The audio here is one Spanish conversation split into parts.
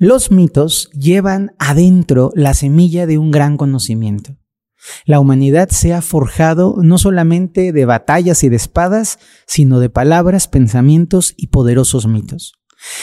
Los mitos llevan adentro la semilla de un gran conocimiento. La humanidad se ha forjado no solamente de batallas y de espadas, sino de palabras, pensamientos y poderosos mitos.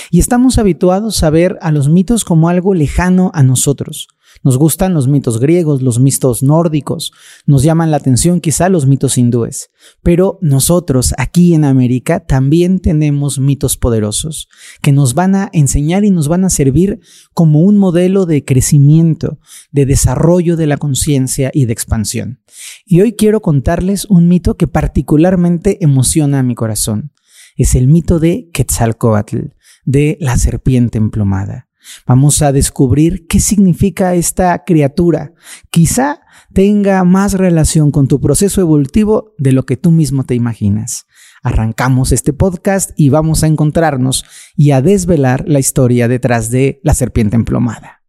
Y estamos habituados a ver a los mitos como algo lejano a nosotros, nos gustan los mitos griegos, los mitos nórdicos, nos llaman la atención quizá los mitos hindúes, pero nosotros aquí en América también tenemos mitos poderosos que nos van a enseñar y nos van a servir como un modelo de crecimiento, de desarrollo de la conciencia y de expansión. Y hoy quiero contarles un mito que particularmente emociona a mi corazón. Es el mito de Quetzalcoatl, de la serpiente emplumada. Vamos a descubrir qué significa esta criatura. Quizá tenga más relación con tu proceso evolutivo de lo que tú mismo te imaginas. Arrancamos este podcast y vamos a encontrarnos y a desvelar la historia detrás de la serpiente emplomada.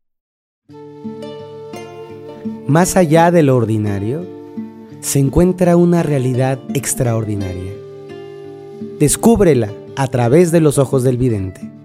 Más allá de lo ordinario, se encuentra una realidad extraordinaria. Descúbrela a través de los ojos del vidente.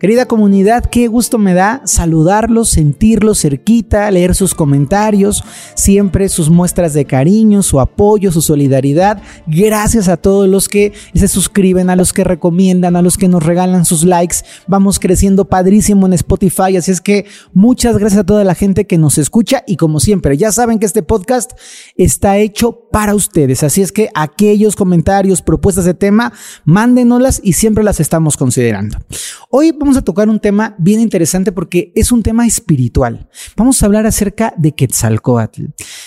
Querida comunidad, qué gusto me da saludarlos, sentirlos cerquita, leer sus comentarios, siempre sus muestras de cariño, su apoyo, su solidaridad. Gracias a todos los que se suscriben, a los que recomiendan, a los que nos regalan sus likes. Vamos creciendo padrísimo en Spotify, así es que muchas gracias a toda la gente que nos escucha y como siempre, ya saben que este podcast está hecho para ustedes, así es que aquellos comentarios, propuestas de tema, mándenoslas y siempre las estamos considerando. Hoy vamos a tocar un tema bien interesante porque es un tema espiritual. Vamos a hablar acerca de Quetzalcoatl.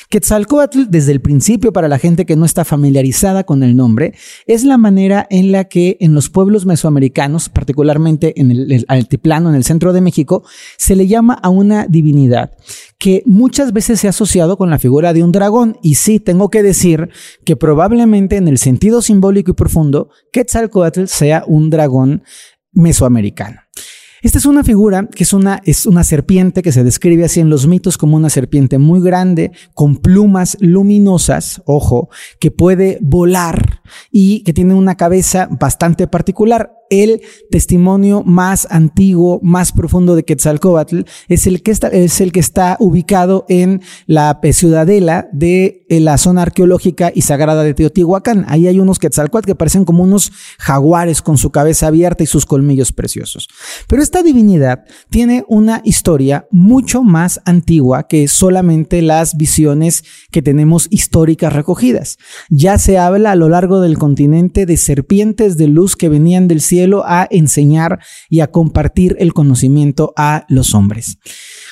Quetzalcoatl, desde el principio, para la gente que no está familiarizada con el nombre, es la manera en la que en los pueblos mesoamericanos, particularmente en el, altiplano, en el centro de México, se le llama a una divinidad que muchas veces se ha asociado con la figura de un dragón. Y sí, tengo que decir que probablemente en el sentido simbólico y profundo, Quetzalcoatl sea un dragón mesoamericano. Esta es una figura que es una, es una serpiente que se describe así en los mitos como una serpiente muy grande, con plumas luminosas, ojo, que puede volar y que tiene una cabeza bastante particular el testimonio más antiguo, más profundo de Quetzalcoatl, es el que está, es el que está ubicado en la ciudadela de eh, la zona arqueológica y sagrada de Teotihuacán. Ahí hay unos Quetzalcoatl que parecen como unos jaguares con su cabeza abierta y sus colmillos preciosos. Pero esta divinidad tiene una historia mucho más antigua que solamente las visiones que tenemos históricas recogidas. Ya se habla a lo largo del continente de serpientes de luz que venían del cielo a enseñar y a compartir el conocimiento a los hombres.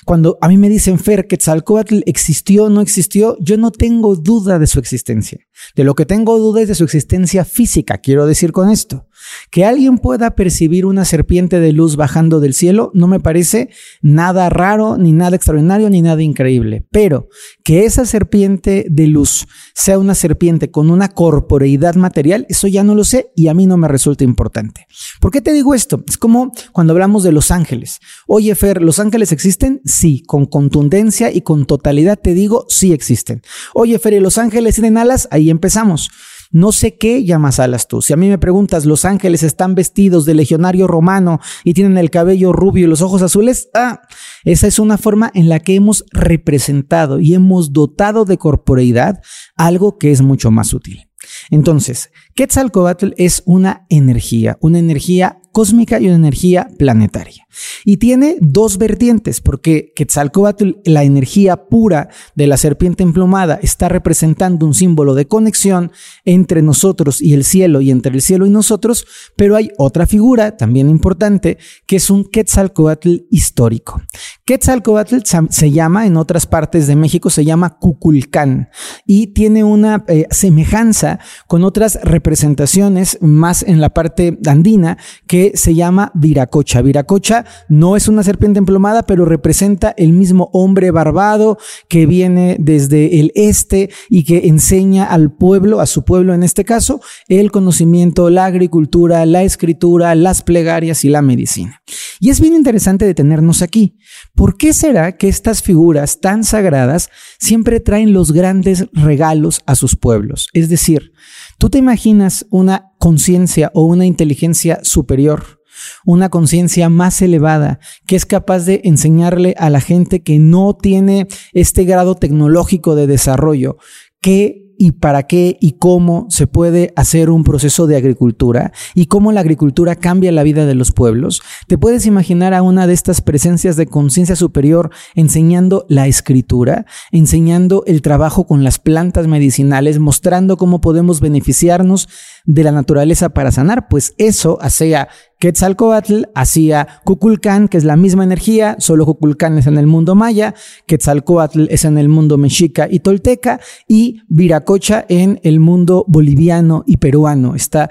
Cuando a mí me dicen, Fer, Quetzalcoatl existió o no existió, yo no tengo duda de su existencia. De lo que tengo duda es de su existencia física, quiero decir con esto. Que alguien pueda percibir una serpiente de luz bajando del cielo no me parece nada raro, ni nada extraordinario, ni nada increíble. Pero que esa serpiente de luz sea una serpiente con una corporeidad material, eso ya no lo sé y a mí no me resulta importante. ¿Por qué te digo esto? Es como cuando hablamos de los ángeles. Oye, Fer, ¿los ángeles existen? Sí, con contundencia y con totalidad te digo, sí existen. Oye, Fer, ¿y los ángeles tienen alas? Ahí empezamos. No sé qué llamas alas tú. Si a mí me preguntas, ¿los ángeles están vestidos de legionario romano y tienen el cabello rubio y los ojos azules? Ah, esa es una forma en la que hemos representado y hemos dotado de corporeidad algo que es mucho más útil. Entonces, Quetzalcoatl es una energía, una energía cósmica y una energía planetaria. Y tiene dos vertientes, porque Quetzalcoatl, la energía pura de la serpiente emplumada, está representando un símbolo de conexión entre nosotros y el cielo y entre el cielo y nosotros, pero hay otra figura también importante, que es un Quetzalcoatl histórico. Quetzalcoatl se llama, en otras partes de México, se llama Cuculcán y tiene una eh, semejanza con otras representaciones más en la parte andina que se llama Viracocha. Viracocha no es una serpiente emplomada, pero representa el mismo hombre barbado que viene desde el este y que enseña al pueblo, a su pueblo en este caso, el conocimiento, la agricultura, la escritura, las plegarias y la medicina. Y es bien interesante detenernos aquí. ¿Por qué será que estas figuras tan sagradas siempre traen los grandes regalos a sus pueblos? Es decir, ¿tú te imaginas una conciencia o una inteligencia superior una conciencia más elevada, que es capaz de enseñarle a la gente que no tiene este grado tecnológico de desarrollo, que y para qué y cómo se puede hacer un proceso de agricultura y cómo la agricultura cambia la vida de los pueblos, te puedes imaginar a una de estas presencias de conciencia superior enseñando la escritura, enseñando el trabajo con las plantas medicinales, mostrando cómo podemos beneficiarnos de la naturaleza para sanar, pues eso hacía Quetzalcoatl, hacía Cuculcán, que es la misma energía, solo Cuculcán es en el mundo maya, Quetzalcoatl es en el mundo mexica y tolteca, y Viracocha en el mundo boliviano y peruano. Está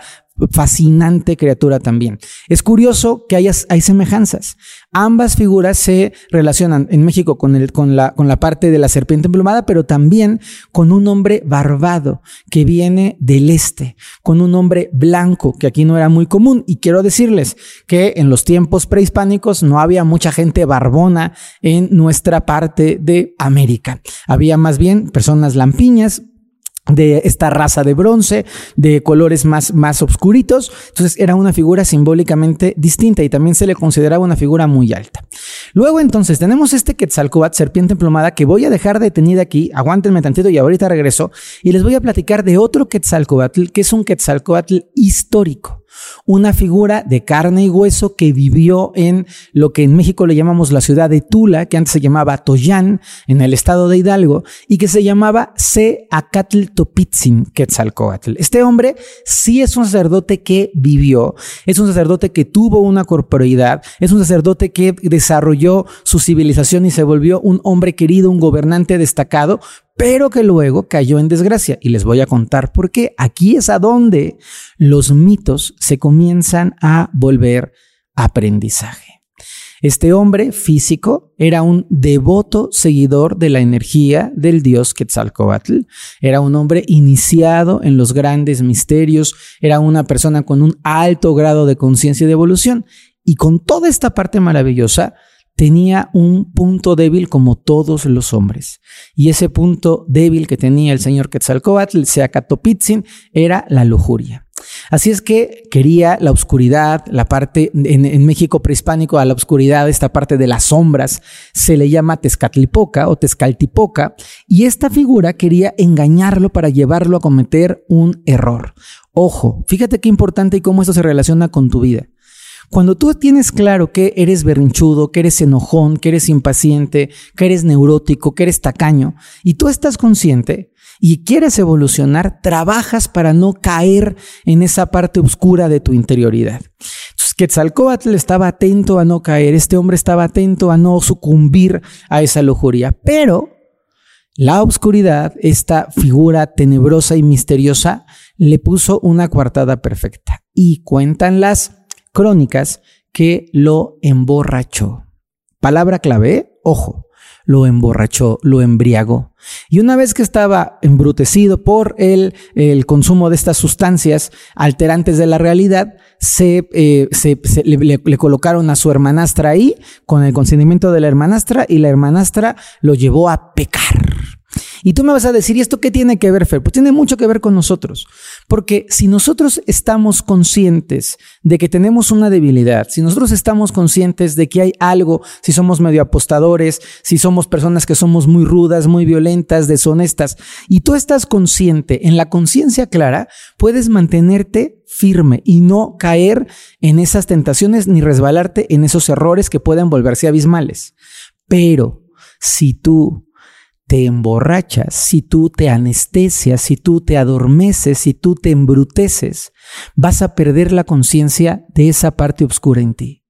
fascinante criatura también. Es curioso que hay semejanzas. Ambas figuras se relacionan en México con, el, con, la, con la parte de la serpiente emplumada, pero también con un hombre barbado que viene del este, con un hombre blanco que aquí no era muy común. Y quiero decirles que en los tiempos prehispánicos no había mucha gente barbona en nuestra parte de América. Había más bien personas lampiñas, de esta raza de bronce, de colores más, más oscuritos. Entonces era una figura simbólicamente distinta y también se le consideraba una figura muy alta. Luego entonces tenemos este Quetzalcoatl, serpiente emplumada, que voy a dejar detenida aquí, aguántenme tantito y ahorita regreso, y les voy a platicar de otro Quetzalcoatl, que es un Quetzalcoatl histórico una figura de carne y hueso que vivió en lo que en México le llamamos la ciudad de Tula, que antes se llamaba Toyán, en el estado de Hidalgo, y que se llamaba Se Acatl Topitzin Quetzalcoatl. Este hombre sí es un sacerdote que vivió, es un sacerdote que tuvo una corporeidad, es un sacerdote que desarrolló su civilización y se volvió un hombre querido, un gobernante destacado, pero que luego cayó en desgracia. Y les voy a contar por qué. Aquí es a donde los mitos se comienzan a volver aprendizaje. Este hombre físico era un devoto seguidor de la energía del dios Quetzalcoatl. Era un hombre iniciado en los grandes misterios. Era una persona con un alto grado de conciencia y de evolución. Y con toda esta parte maravillosa, tenía un punto débil como todos los hombres. Y ese punto débil que tenía el señor Quetzalcoatl, Seacatopitzin, era la lujuria. Así es que quería la oscuridad, la parte en, México prehispánico a la oscuridad, esta parte de las sombras, se le llama Tezcatlipoca o Tezcaltipoca, y esta figura quería engañarlo para llevarlo a cometer un error. Ojo, fíjate qué importante y cómo esto se relaciona con tu vida. Cuando tú tienes claro que eres berrinchudo, que eres enojón, que eres impaciente, que eres neurótico, que eres tacaño, y tú estás consciente y quieres evolucionar, trabajas para no caer en esa parte oscura de tu interioridad. Entonces, Quetzalcoatl estaba atento a no caer, este hombre estaba atento a no sucumbir a esa lujuria, pero la oscuridad, esta figura tenebrosa y misteriosa, le puso una coartada perfecta. Y cuentan las crónicas que lo emborrachó. Palabra clave, ojo, lo emborrachó, lo embriagó. Y una vez que estaba embrutecido por el, el consumo de estas sustancias alterantes de la realidad, se, eh, le, colocaron a su hermanastra ahí con el consentimiento de la hermanastra y la hermanastra lo llevó a pecar. Y tú me vas a decir, ¿y esto qué tiene que ver, Fer? Pues tiene mucho que ver con nosotros. Porque si nosotros estamos conscientes de que tenemos una debilidad, si nosotros estamos conscientes de que hay algo, si somos medio apostadores, si somos personas que somos muy rudas, muy violentas, deshonestas, y tú estás consciente, en la conciencia clara, puedes mantenerte firme y no caer en esas tentaciones ni resbalarte en esos errores que pueden volverse abismales. Pero si tú te emborrachas, si tú te anestesias, si tú te adormeces, si tú te embruteces, vas a perder la conciencia de esa parte oscura en ti.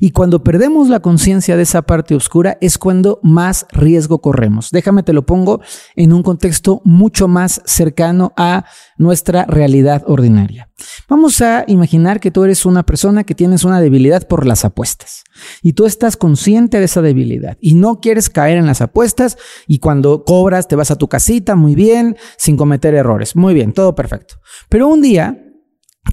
Y cuando perdemos la conciencia de esa parte oscura es cuando más riesgo corremos. Déjame te lo pongo en un contexto mucho más cercano a nuestra realidad ordinaria. Vamos a imaginar que tú eres una persona que tienes una debilidad por las apuestas y tú estás consciente de esa debilidad y no quieres caer en las apuestas y cuando cobras te vas a tu casita muy bien, sin cometer errores. Muy bien, todo perfecto. Pero un día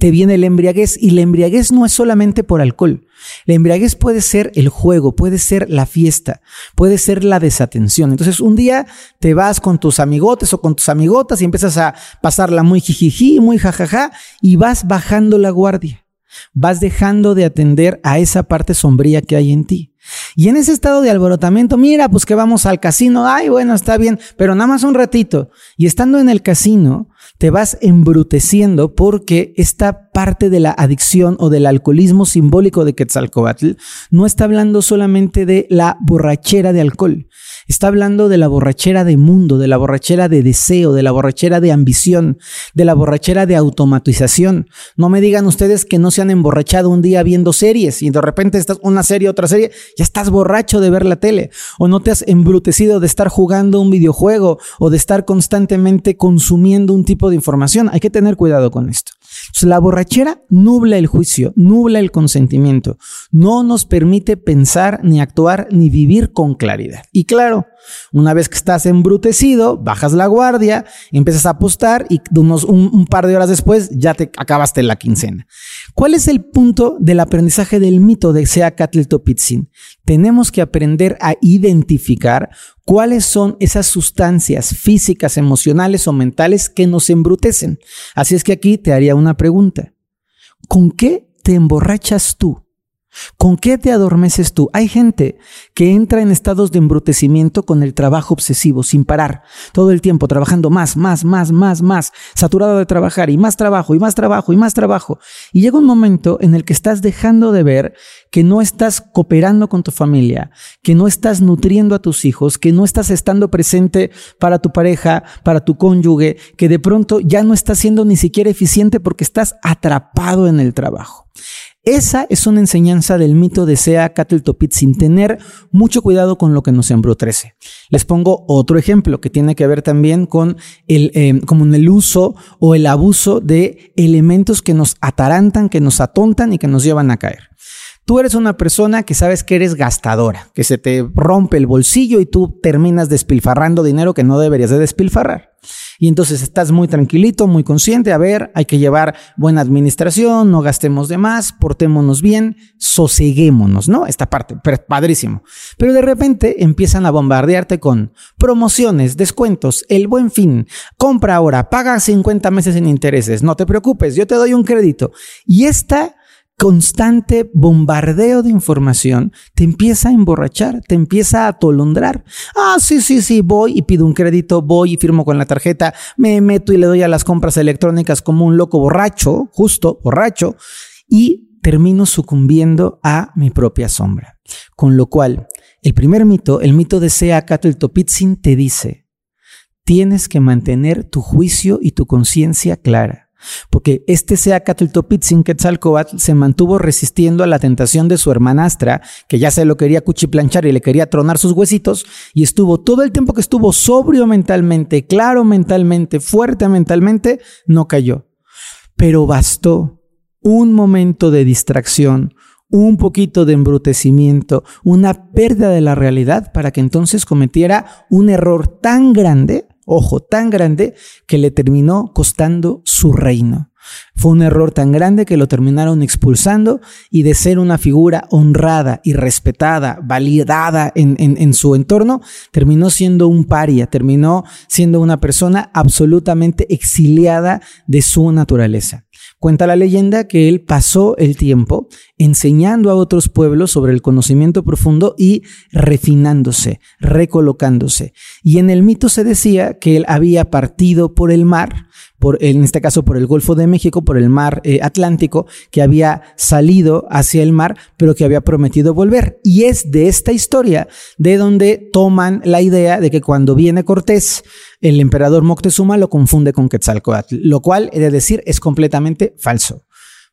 te viene la embriaguez y la embriaguez no es solamente por alcohol. La embriaguez puede ser el juego, puede ser la fiesta, puede ser la desatención. Entonces un día te vas con tus amigotes o con tus amigotas y empiezas a pasarla muy jijiji, muy jajaja y vas bajando la guardia. Vas dejando de atender a esa parte sombría que hay en ti. Y en ese estado de alborotamiento, mira, pues que vamos al casino, ay, bueno, está bien, pero nada más un ratito. Y estando en el casino, te vas embruteciendo porque esta parte de la adicción o del alcoholismo simbólico de Quetzalcoatl no está hablando solamente de la borrachera de alcohol, está hablando de la borrachera de mundo, de la borrachera de deseo, de la borrachera de ambición, de la borrachera de automatización. No me digan ustedes que no se han emborrachado un día viendo series y de repente estás una serie, otra serie, ya estás borracho de ver la tele o no te has embrutecido de estar jugando un videojuego o de estar constantemente consumiendo un tipo de información. Hay que tener cuidado con esto. la borrachera nubla el juicio, nubla el consentimiento, no nos permite pensar, ni actuar, ni vivir con claridad. Y claro, una vez que estás embrutecido, bajas la guardia, empiezas a apostar y unos, un, par de horas después ya te acabaste la quincena. ¿Cuál es el punto del aprendizaje del mito de Seacatl Topitzin? Tenemos que aprender a identificar cuáles son esas sustancias físicas, emocionales o mentales que nos embrutecen. Así es que aquí te haría una pregunta. ¿Con qué te emborrachas tú? ¿Con qué te adormeces tú? Hay gente que entra en estados de embrutecimiento con el trabajo obsesivo, sin parar, todo el tiempo trabajando más, más, más, más, más, saturado de trabajar y más trabajo y más trabajo y más trabajo. Y llega un momento en el que estás dejando de ver que no estás cooperando con tu familia, que no estás nutriendo a tus hijos, que no estás estando presente para tu pareja, para tu cónyuge, que de pronto ya no estás siendo ni siquiera eficiente porque estás atrapado en el trabajo. Esa es una enseñanza del mito de Sea Topit sin tener mucho cuidado con lo que nos embrutece. Les pongo otro ejemplo que tiene que ver también con el, eh, como el uso o el abuso de elementos que nos atarantan, que nos atontan y que nos llevan a caer. Tú eres una persona que sabes que eres gastadora, que se te rompe el bolsillo y tú terminas despilfarrando dinero que no deberías de despilfarrar. Y entonces estás muy tranquilito, muy consciente, a ver, hay que llevar buena administración, no gastemos de más, portémonos bien, soseguémonos, ¿no? Esta parte, padrísimo. Pero de repente empiezan a bombardearte con promociones, descuentos, el buen fin, compra ahora, paga 50 meses sin intereses, no te preocupes, yo te doy un crédito. Y esta constante bombardeo de información te empieza a emborrachar, te empieza a atolondrar. Ah, sí, sí, sí, voy y pido un crédito, voy y firmo con la tarjeta, me meto y le doy a las compras electrónicas como un loco borracho, justo borracho, y termino sucumbiendo a mi propia sombra. Con lo cual, el primer mito, el mito de el Topitzin, te dice, tienes que mantener tu juicio y tu conciencia clara porque este Seacatl-Topitzin Quetzalcoatl se mantuvo resistiendo a la tentación de su hermanastra, que ya se lo quería cuchiplanchar y le quería tronar sus huesitos, y estuvo todo el tiempo que estuvo sobrio mentalmente, claro mentalmente, fuerte mentalmente, no cayó. Pero bastó un momento de distracción, un poquito de embrutecimiento, una pérdida de la realidad para que entonces cometiera un error tan grande ojo, tan grande que le terminó costando su reino. Fue un error tan grande que lo terminaron expulsando y de ser una figura honrada y respetada, validada en, en, su entorno, terminó siendo un paria, terminó siendo una persona absolutamente exiliada de su naturaleza. Cuenta la leyenda que él pasó el tiempo enseñando a otros pueblos sobre el conocimiento profundo y refinándose, recolocándose. Y en el mito se decía que él había partido por el mar, por, en este caso por el Golfo de México, por el mar eh, Atlántico, que había salido hacia el mar, pero que había prometido volver. Y es de esta historia de donde toman la idea de que cuando viene Cortés, el emperador Moctezuma lo confunde con Quetzalcoatl, lo cual, he de decir, es completamente falso.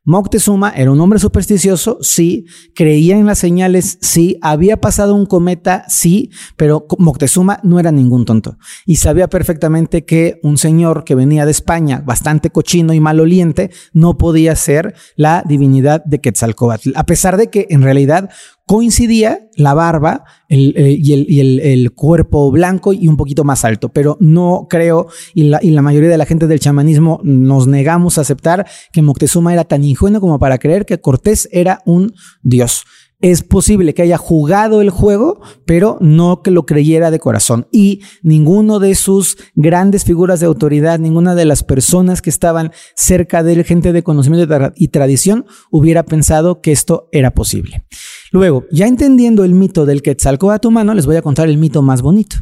Moctezuma era un hombre supersticioso, sí, creía en las señales, sí, había pasado un cometa, sí, pero Moctezuma no era ningún tonto. Y sabía perfectamente que un señor que venía de España, bastante cochino y maloliente, no podía ser la divinidad de Quetzalcoatl, a pesar de que en realidad coincidía la barba eh, y, el, cuerpo blanco y un poquito más alto, pero no creo, y la, y la, mayoría de la gente del chamanismo nos negamos a aceptar que Moctezuma era tan ingenuo como para creer que Cortés era un dios. Es posible que haya jugado el juego, pero no que lo creyera de corazón. Y ninguno de sus grandes figuras de autoridad, ninguna de las personas que estaban cerca de él, gente de conocimiento y tradición, hubiera pensado que esto era posible. Luego, ya entendiendo el mito del Quetzalcoatl humano, les voy a contar el mito más bonito,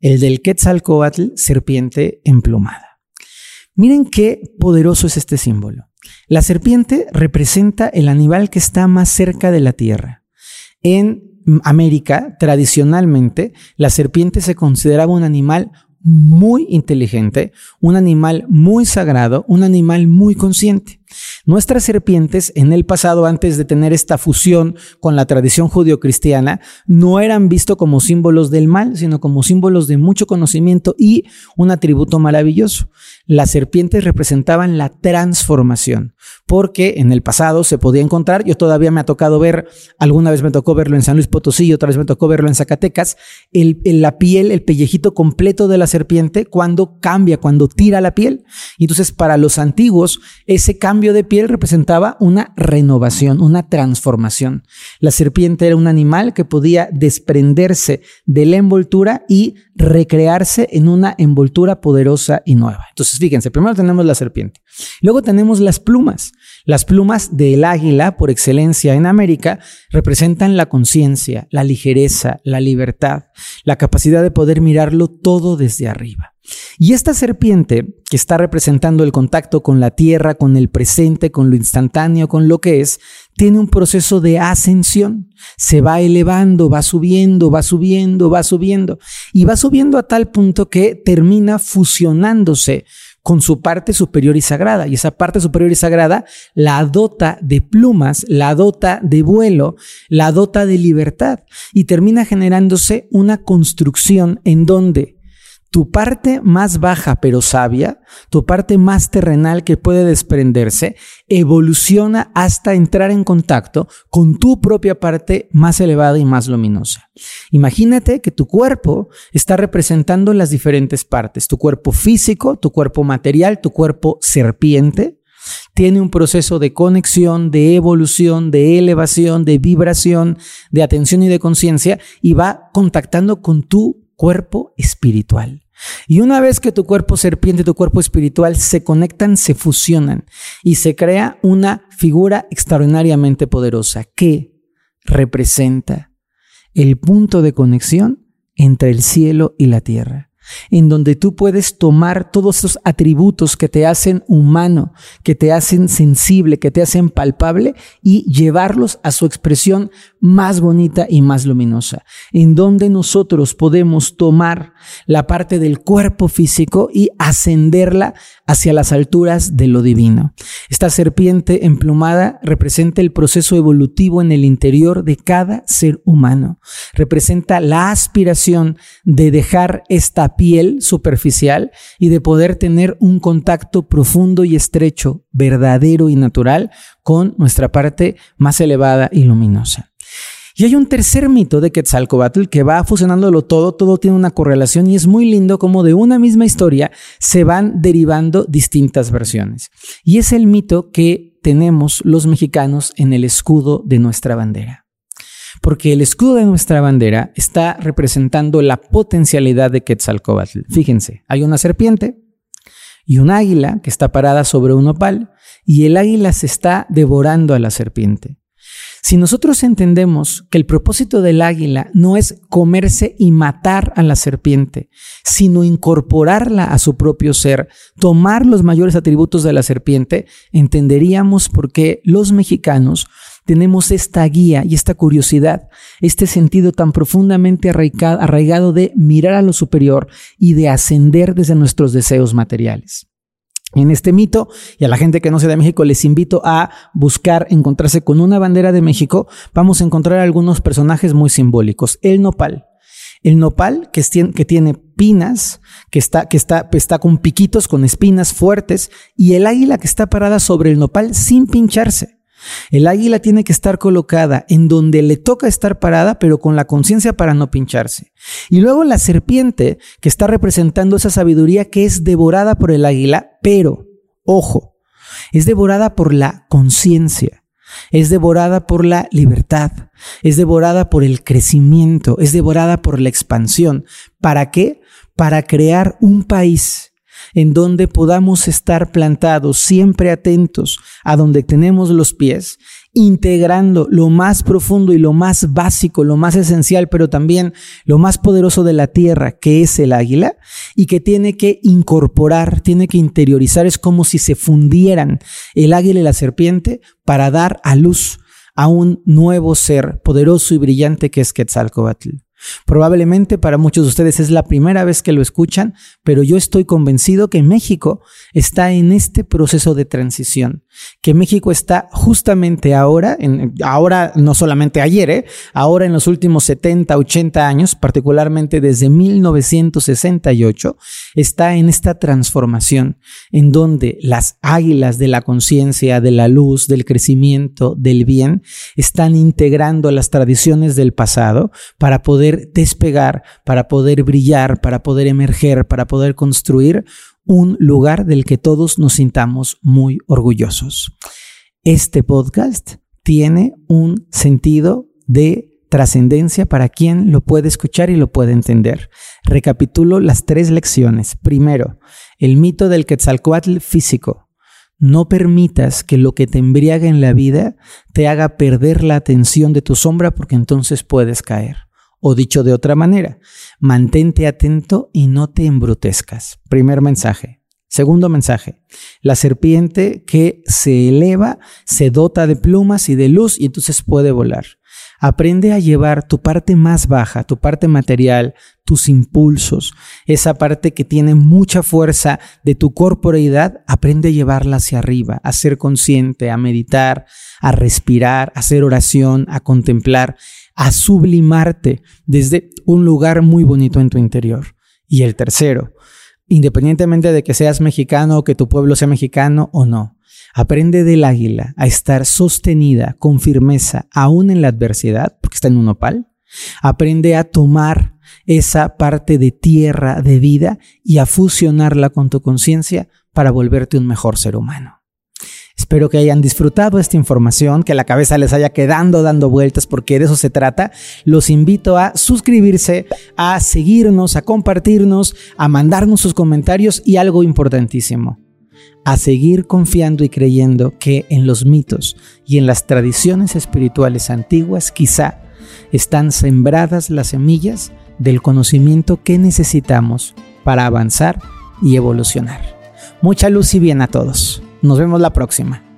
el del Quetzalcoatl serpiente emplumada. Miren qué poderoso es este símbolo. La serpiente representa el animal que está más cerca de la tierra. En América, tradicionalmente, la serpiente se consideraba un animal muy inteligente, un animal muy sagrado, un animal muy consciente. Nuestras serpientes en el pasado, antes de tener esta fusión con la tradición judio-cristiana, no eran vistos como símbolos del mal, sino como símbolos de mucho conocimiento y un atributo maravilloso. Las serpientes representaban la transformación, porque en el pasado se podía encontrar, yo todavía me ha tocado ver, alguna vez me tocó verlo en San Luis Potosí, otra vez me tocó verlo en Zacatecas, el, la piel, el pellejito completo de la serpiente cuando cambia, cuando tira la piel. entonces para los antiguos, ese cambio de piel representaba una renovación, una transformación. La serpiente era un animal que podía desprenderse de la envoltura y recrearse en una envoltura poderosa y nueva. Entonces, fíjense, primero tenemos la serpiente. Luego tenemos las plumas. Las plumas del águila, por excelencia en América, representan la conciencia, la ligereza, la libertad, la capacidad de poder mirarlo todo desde arriba. Y esta serpiente, que está representando el contacto con la tierra, con el presente, con lo instantáneo, con lo que es, tiene un proceso de ascensión. Se va elevando, va subiendo, va subiendo, va subiendo. Y va subiendo a tal punto que termina fusionándose con su parte superior y sagrada. Y esa parte superior y sagrada la dota de plumas, la dota de vuelo, la dota de libertad. Y termina generándose una construcción en donde tu parte más baja pero sabia, tu parte más terrenal que puede desprenderse, evoluciona hasta entrar en contacto con tu propia parte más elevada y más luminosa. Imagínate que tu cuerpo está representando las diferentes partes, tu cuerpo físico, tu cuerpo material, tu cuerpo serpiente, tiene un proceso de conexión, de evolución, de elevación, de vibración, de atención y de conciencia y va contactando con tu cuerpo espiritual. Y una vez que tu cuerpo serpiente y tu cuerpo espiritual se conectan, se fusionan y se crea una figura extraordinariamente poderosa que representa el punto de conexión entre el cielo y la tierra en donde tú puedes tomar todos esos atributos que te hacen humano, que te hacen sensible, que te hacen palpable y llevarlos a su expresión más bonita y más luminosa, en donde nosotros podemos tomar la parte del cuerpo físico y ascenderla hacia las alturas de lo divino. Esta serpiente emplumada representa el proceso evolutivo en el interior de cada ser humano, representa la aspiración de dejar esta piel superficial y de poder tener un contacto profundo y estrecho, verdadero y natural con nuestra parte más elevada y luminosa. Y hay un tercer mito de Quetzalcoatl que va fusionándolo todo, todo tiene una correlación y es muy lindo como de una misma historia se van derivando distintas versiones. Y es el mito que tenemos los mexicanos en el escudo de nuestra bandera. Porque el escudo de nuestra bandera está representando la potencialidad de Quetzalcoatl. Fíjense, hay una serpiente y un águila que está parada sobre un opal y el águila se está devorando a la serpiente. Si nosotros entendemos que el propósito del águila no es comerse y matar a la serpiente, sino incorporarla a su propio ser, tomar los mayores atributos de la serpiente, entenderíamos por qué los mexicanos tenemos esta guía y esta curiosidad, este sentido tan profundamente arraigado de mirar a lo superior y de ascender desde nuestros deseos materiales. En este mito, y a la gente que no sea de México, les invito a buscar encontrarse con una bandera de México. Vamos a encontrar algunos personajes muy simbólicos. El nopal. El nopal que, tiene pinas, que está, que está, está con piquitos, con espinas fuertes, y el águila que está parada sobre el nopal sin pincharse. El águila tiene que estar colocada en donde le toca estar parada, pero con la conciencia para no pincharse. Y luego la serpiente, que está representando esa sabiduría que es devorada por el águila, pero, ojo, es devorada por la conciencia. es devorada por la libertad, es devorada por el crecimiento, es devorada por la expansión. ¿Para qué? Para crear un país en donde podamos estar plantados, siempre atentos a donde tenemos los pies, integrando lo más profundo y lo más básico, lo más esencial, pero también lo más poderoso de la tierra, que es el águila, y que tiene que incorporar, tiene que interiorizar, es como si se fundieran el águila y la serpiente para dar a luz a un nuevo ser poderoso y brillante que es Quetzalcoatl. Probablemente para muchos de ustedes es la primera vez que lo escuchan, pero yo estoy convencido que México está en este proceso de transición, que México está justamente ahora, ahora no solamente ayer, ¿eh? ahora en los últimos 70, 80 años, particularmente desde 1968, está en esta transformación en donde las águilas de la conciencia, de la luz, del crecimiento, del bien, están integrando las tradiciones del pasado para poder despegar, para poder brillar, para poder emerger, para poder construir un lugar del que todos nos sintamos muy orgullosos. Este podcast tiene un sentido de trascendencia para quien lo puede escuchar y lo puede entender. Recapitulo las tres lecciones. Primero, el mito del Quetzalcoatl físico. No permitas que lo que te embriaga en la vida te haga perder la atención de tu sombra porque entonces puedes caer. O dicho de otra manera, mantente atento y no te embrutezcas. Primer mensaje. Segundo mensaje, la serpiente que se eleva se dota de plumas y de luz y entonces puede volar. Aprende a llevar tu parte más baja, tu parte material, tus impulsos, esa parte que tiene mucha fuerza de tu corporeidad, aprende a llevarla hacia arriba, a ser consciente, a meditar, a respirar, a hacer oración, a contemplar a sublimarte desde un lugar muy bonito en tu interior. Y el tercero, independientemente de que seas mexicano o que tu pueblo sea mexicano o no, aprende del águila a estar sostenida con firmeza aún en la adversidad, porque está en un opal. Aprende a tomar esa parte de tierra de vida y a fusionarla con tu conciencia para volverte un mejor ser humano. Espero que hayan disfrutado esta información, que la cabeza les haya quedando dando vueltas, porque de eso se trata. Los invito a suscribirse, a seguirnos, a compartirnos, a mandarnos sus comentarios y algo importantísimo, a seguir confiando y creyendo que en los mitos y en las tradiciones espirituales antiguas quizá están sembradas las semillas del conocimiento que necesitamos para avanzar y evolucionar. Mucha luz y bien a todos. Nos vemos la próxima.